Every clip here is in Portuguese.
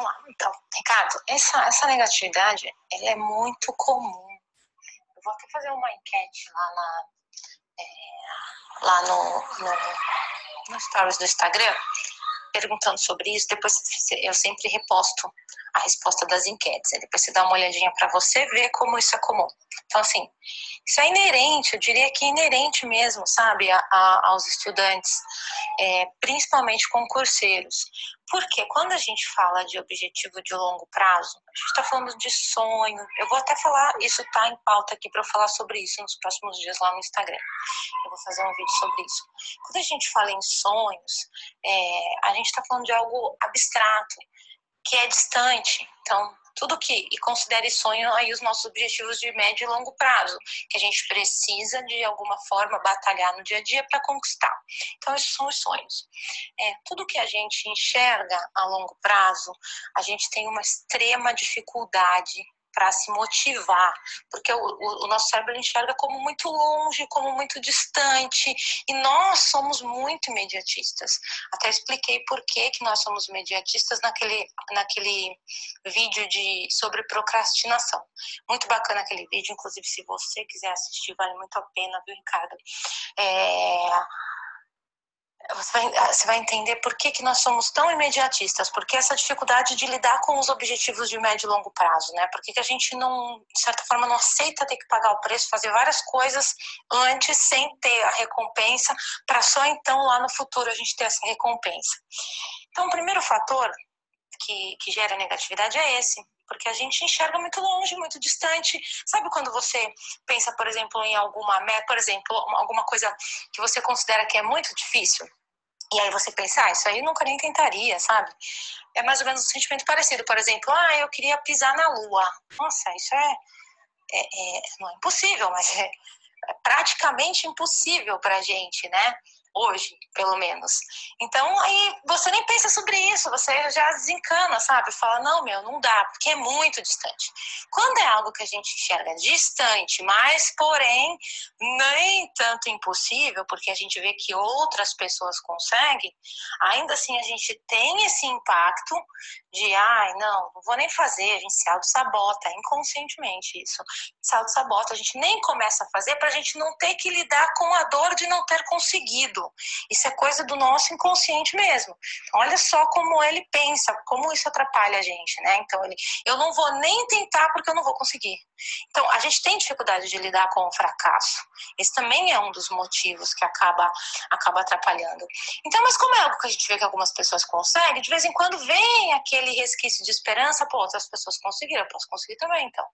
vamos lá. Então, Ricardo, essa, essa negatividade, ela é muito comum. Eu vou até fazer uma enquete lá, na, é, lá no, no, no stories do Instagram, perguntando sobre isso. Depois eu sempre reposto a resposta das enquetes. Depois você dá uma olhadinha para você ver como isso é comum. Então, assim, isso é inerente, eu diria que é inerente mesmo, sabe, a, a, aos estudantes, é, principalmente concurseiros. Porque quando a gente fala de objetivo de longo prazo, a gente está falando de sonho. Eu vou até falar, isso está em pauta aqui para eu falar sobre isso nos próximos dias lá no Instagram. Eu vou fazer um vídeo sobre isso. Quando a gente fala em sonhos, é, a gente está falando de algo abstrato, que é distante. Então, tudo que e considere sonho aí os nossos objetivos de médio e longo prazo, que a gente precisa de alguma forma batalhar no dia a dia para conquistar. Então esses são os sonhos. É, tudo que a gente enxerga a longo prazo, a gente tem uma extrema dificuldade para se motivar, porque o, o, o, nosso cérebro enxerga como muito longe, como muito distante, e nós somos muito imediatistas. Até expliquei por que, que nós somos imediatistas naquele, naquele vídeo de, sobre procrastinação. Muito bacana aquele vídeo, inclusive se você quiser assistir, vale muito a pena, viu, Ricardo? É, você vai, ah, você vai entender por que, que nós somos tão imediatistas, porque essa dificuldade de lidar com os objetivos de médio e longo prazo, né? Por que, que a gente não, de certa forma, não aceita ter que pagar o preço, fazer várias coisas antes sem ter a recompensa, para só então lá no futuro a gente ter essa recompensa. Então, o primeiro fator que, que gera negatividade é esse, porque a gente enxerga muito longe, muito distante. Sabe quando você pensa, por exemplo, em alguma meta, por exemplo, alguma coisa que você considera que é muito difícil? E aí você pensa, ah, isso aí eu nunca nem tentaria, sabe? É mais ou menos um sentimento parecido. Por exemplo, ah, eu queria pisar na lua. Nossa, isso é, é, é não é impossível, mas é, é praticamente impossível pra gente, né? Hoje, pelo menos. Então, aí você nem pensa sobre isso, você já desencana, sabe? Fala, não, meu, não dá, porque é muito distante. Quando é algo que a gente enxerga distante, mas, porém, nem tanto impossível, porque a gente vê que outras pessoas conseguem, ainda assim a gente tem esse impacto de, ai, não, não vou nem fazer, a gente se auto-sabota, inconscientemente isso. Se auto-sabota, a gente nem começa a fazer para a gente não ter que lidar com a dor de não ter conseguido. Isso é coisa do nosso inconsciente mesmo. Olha só como ele pensa, como isso atrapalha a gente, né? Então, ele, eu não vou nem tentar porque eu não vou conseguir. Então, a gente tem dificuldade de lidar com o fracasso. Esse também é um dos motivos que acaba, acaba atrapalhando. Então, mas como é algo que a gente vê que algumas pessoas conseguem, de vez em quando vem aquele resquício de esperança, pô, outras pessoas conseguiram, eu posso conseguir também, então.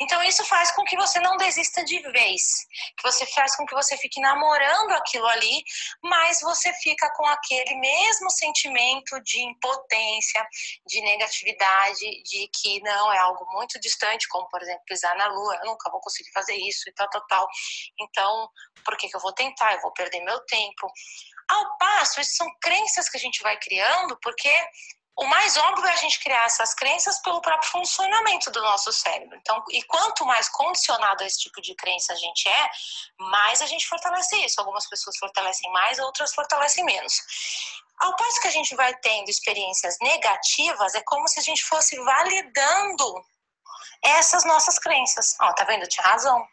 Então, isso faz com que você não desista de vez, que você faz com que você fique namorando aquilo ali, mas você fica com aquele mesmo sentimento de impotência, de negatividade, de que não é algo muito distante, como por exemplo pisar na lua, eu nunca vou conseguir fazer isso e tal, tal, tal. Então, por que, que eu vou tentar? Eu vou perder meu tempo. Ao passo, isso são crenças que a gente vai criando, porque o mais óbvio é a gente criar essas crenças pelo próprio funcionamento do nosso cérebro. Então, e quanto mais condicionado a esse tipo de crença a gente é, mais a gente fortalece isso. Algumas pessoas fortalecem mais, outras fortalecem menos. Ao passo que a gente vai tendo experiências negativas, é como se a gente fosse validando essas nossas crenças. Ó, oh, tá vendo? Tinha razão.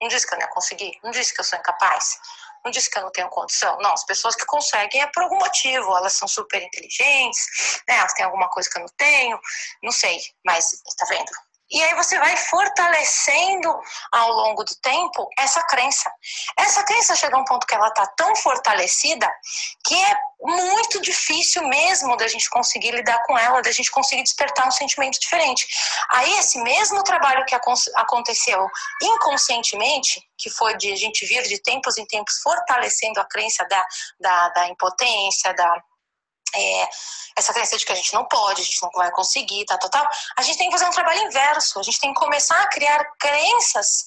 Não disse que eu não ia conseguir, não disse que eu sou incapaz. Não disse que eu não tenho condição. Não, as pessoas que conseguem é por algum motivo. Elas são super inteligentes, né? elas têm alguma coisa que eu não tenho, não sei. Mas, tá vendo? E aí você vai fortalecendo ao longo do tempo essa crença. Essa crença chega a um ponto que ela está tão fortalecida que é muito difícil mesmo da gente conseguir lidar com ela, da gente conseguir despertar um sentimento diferente. Aí esse mesmo trabalho que aconteceu inconscientemente, que foi de a gente vir de tempos em tempos fortalecendo a crença da, da, da impotência, da é, essa crença de que a gente não pode, a gente não vai conseguir, tal, tal, tal, a gente tem que fazer um trabalho inverso, a gente tem que começar a criar crenças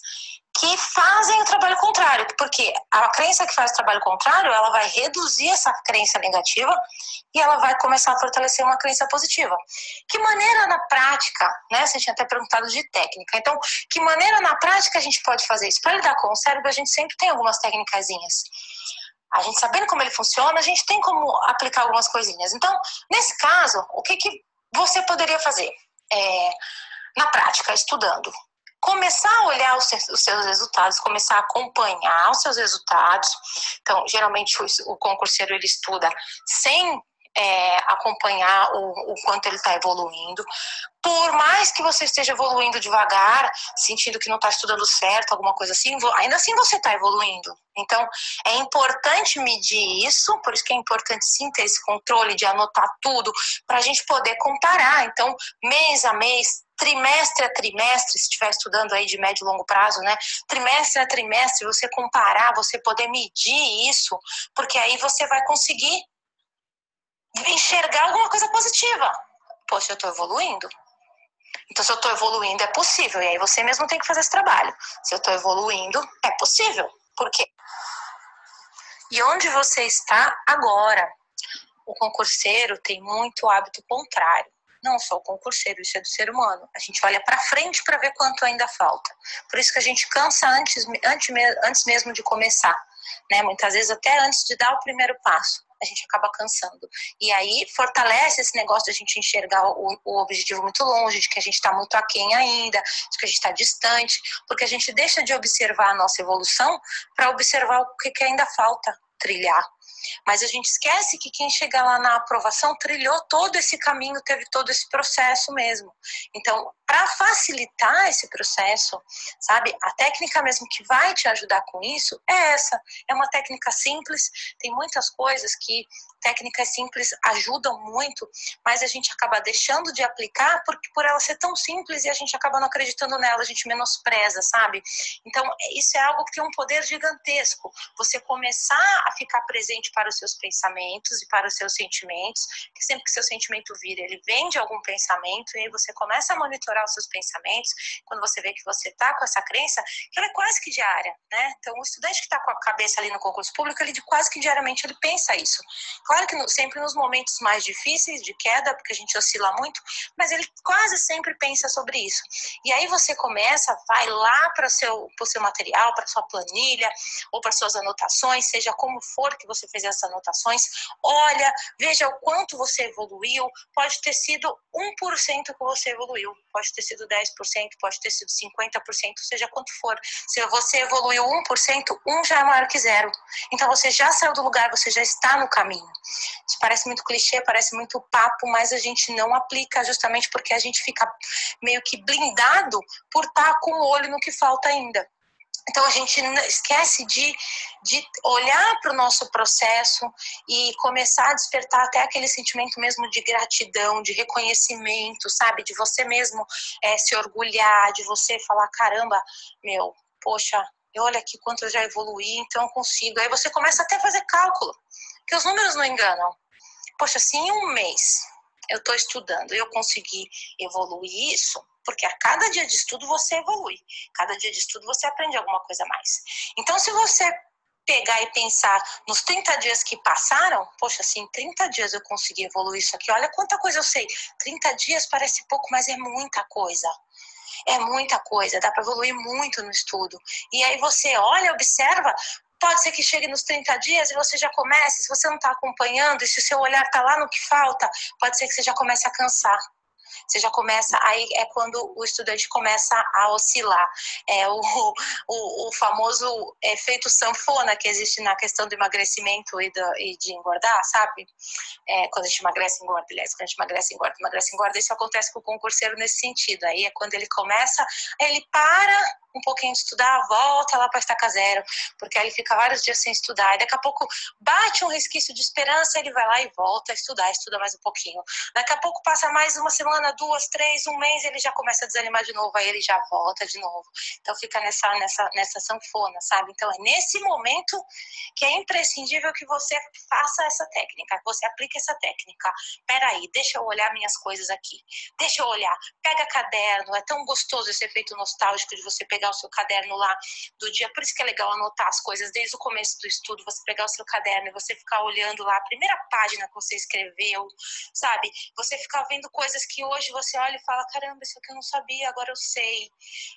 que fazem o trabalho contrário, porque a crença que faz o trabalho contrário, ela vai reduzir essa crença negativa e ela vai começar a fortalecer uma crença positiva. Que maneira na prática, né? Você tinha até perguntado de técnica. Então, que maneira na prática a gente pode fazer isso? Para lidar com o cérebro, a gente sempre tem algumas técnicas a gente sabendo como ele funciona, a gente tem como aplicar algumas coisinhas. Então, nesse caso, o que, que você poderia fazer? É, na prática, estudando. Começar a olhar os seus resultados, começar a acompanhar os seus resultados. Então, geralmente o concurseiro ele estuda sem é, acompanhar o, o, quanto ele está evoluindo. Por mais que você esteja evoluindo devagar, sentindo que não está estudando certo, alguma coisa assim, ainda assim você está evoluindo. Então, é importante medir isso, por isso que é importante sim ter esse controle de anotar tudo, para a gente poder comparar. Então, mês a mês, trimestre a trimestre, se estiver estudando aí de médio e longo prazo, né? Trimestre a trimestre, você comparar, você poder medir isso, porque aí você vai conseguir enxergar alguma coisa positiva. Poxa, eu estou evoluindo. Então, se eu estou evoluindo, é possível. E aí você mesmo tem que fazer esse trabalho. Se eu estou evoluindo, é possível. Por quê? E onde você está agora? O concurseiro tem muito hábito contrário. Não só o concurseiro, isso é do ser humano. A gente olha para frente para ver quanto ainda falta. Por isso que a gente cansa antes, antes, antes mesmo de começar. Né? Muitas vezes até antes de dar o primeiro passo a gente acaba cansando. E aí fortalece esse negócio de a gente enxergar o, o objetivo muito longe, de que a gente está muito aquém ainda, de que a gente está distante, porque a gente deixa de observar a nossa evolução para observar o que, que ainda falta trilhar. Mas a gente esquece que quem chega lá na aprovação trilhou todo esse caminho, teve todo esse processo mesmo. Então, para facilitar esse processo, sabe, a técnica mesmo que vai te ajudar com isso é essa. É uma técnica simples, tem muitas coisas que técnicas simples ajudam muito, mas a gente acaba deixando de aplicar porque por ela ser tão simples e a gente acaba não acreditando nela, a gente menospreza, sabe? Então, isso é algo que tem um poder gigantesco. Você começar a ficar presente para os seus pensamentos e para os seus sentimentos, que sempre que seu sentimento vira, ele vem de algum pensamento e aí você começa a monitorar os seus pensamentos, quando você vê que você está com essa crença, que ela é quase que diária, né? Então, o estudante que está com a cabeça ali no concurso público, ele quase que diariamente ele pensa isso. Claro que no, sempre nos momentos mais difíceis de queda, porque a gente oscila muito, mas ele quase sempre pensa sobre isso. E aí você começa, vai lá para o seu, seu material, para sua planilha, ou para suas anotações, seja como for que você fez essas anotações, olha, veja o quanto você evoluiu, pode ter sido 1% que você evoluiu, pode ter sido 10%, pode ter sido 50%, seja quanto for. Se você evoluiu 1%, 1 já é maior que zero. Então você já saiu do lugar, você já está no caminho. Isso parece muito clichê, parece muito papo, mas a gente não aplica justamente porque a gente fica meio que blindado por estar com o olho no que falta ainda. Então a gente esquece de, de olhar para o nosso processo e começar a despertar até aquele sentimento mesmo de gratidão, de reconhecimento, sabe? De você mesmo é, se orgulhar, de você falar: caramba, meu, poxa, olha aqui quanto eu já evoluí, então eu consigo. Aí você começa até a fazer cálculo, que os números não enganam. Poxa, se em um mês eu estou estudando eu consegui evoluir isso, porque a cada dia de estudo você evolui, cada dia de estudo você aprende alguma coisa mais. Então, se você pegar e pensar nos 30 dias que passaram, poxa, assim, 30 dias eu consegui evoluir isso aqui, olha quanta coisa eu sei. 30 dias parece pouco, mas é muita coisa. É muita coisa, dá para evoluir muito no estudo. E aí você olha, observa, pode ser que chegue nos 30 dias e você já comece, se você não está acompanhando, e se o seu olhar está lá no que falta, pode ser que você já comece a cansar você já começa, aí é quando o estudante começa a oscilar. É o, o, o famoso efeito sanfona que existe na questão do emagrecimento e, do, e de engordar, sabe? É, quando a gente emagrece, engorda, aliás, quando a gente emagrece, engorda, emagrece, engorda, isso acontece com o concurseiro nesse sentido. Aí é quando ele começa, ele para um pouquinho de estudar, volta lá para estaca zero, porque aí ele fica vários dias sem estudar, e daqui a pouco bate um resquício de esperança, ele vai lá e volta a estudar, estuda mais um pouquinho. Daqui a pouco passa mais uma semana, duas, três, um mês, ele já começa a desanimar de novo, aí ele já volta de novo. Então fica nessa, nessa, nessa sanfona, sabe? Então é nesse momento que é imprescindível que você faça essa técnica, que você aplique essa técnica. Peraí, deixa eu olhar minhas coisas aqui, deixa eu olhar, pega caderno, é tão gostoso esse efeito nostálgico de você pegar o seu caderno lá do dia. Por isso que é legal anotar as coisas desde o começo do estudo, você pegar o seu caderno e você ficar olhando lá a primeira página que você escreveu, sabe? Você ficar vendo coisas que hoje você olha e fala: caramba, isso aqui eu não sabia, agora eu sei.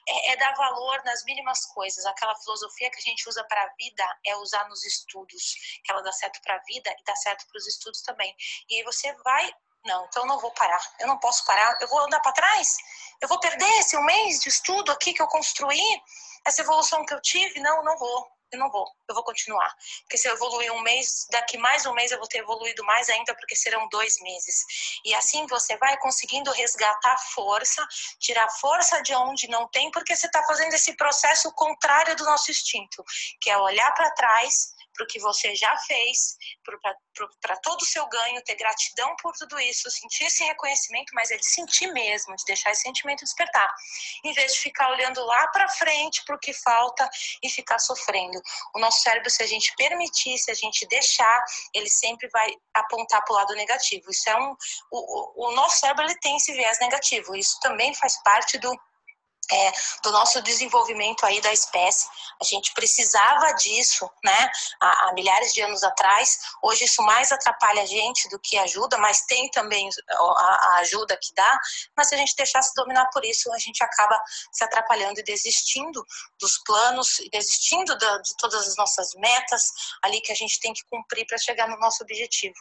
É, é dar valor nas mínimas coisas. Aquela filosofia que a gente usa para a vida é usar nos estudos, que ela dá certo para a vida e dá certo para os estudos também. E aí você vai Não, então eu não vou parar. Eu não posso parar. Eu vou andar para trás? Eu vou perder esse um mês de estudo aqui que eu construí? Essa evolução que eu tive? Não, não vou. Eu não vou. Eu vou continuar. Porque se eu evoluir um mês, daqui mais um mês eu vou ter evoluído mais ainda, porque serão dois meses. E assim você vai conseguindo resgatar força, tirar força de onde não tem, porque você está fazendo esse processo contrário do nosso instinto, que é olhar para trás para o que você já fez, para todo o seu ganho, ter gratidão por tudo isso, sentir esse reconhecimento, mas é de sentir mesmo, de deixar esse sentimento despertar, em vez de ficar olhando lá para frente para o que falta e ficar sofrendo. O nosso cérebro, se a gente permitir, se a gente deixar, ele sempre vai apontar para o lado negativo. Isso é um, o, o nosso cérebro ele tem esse viés negativo. Isso também faz parte do é, do nosso desenvolvimento aí da espécie. A gente precisava disso, né, há, há, milhares de anos atrás. Hoje isso mais atrapalha a gente do que ajuda, mas tem também a, a ajuda que dá. Mas se a gente deixasse dominar por isso, a gente acaba se atrapalhando e desistindo dos planos, desistindo da, de todas as nossas metas ali que a gente tem que cumprir para chegar no nosso objetivo.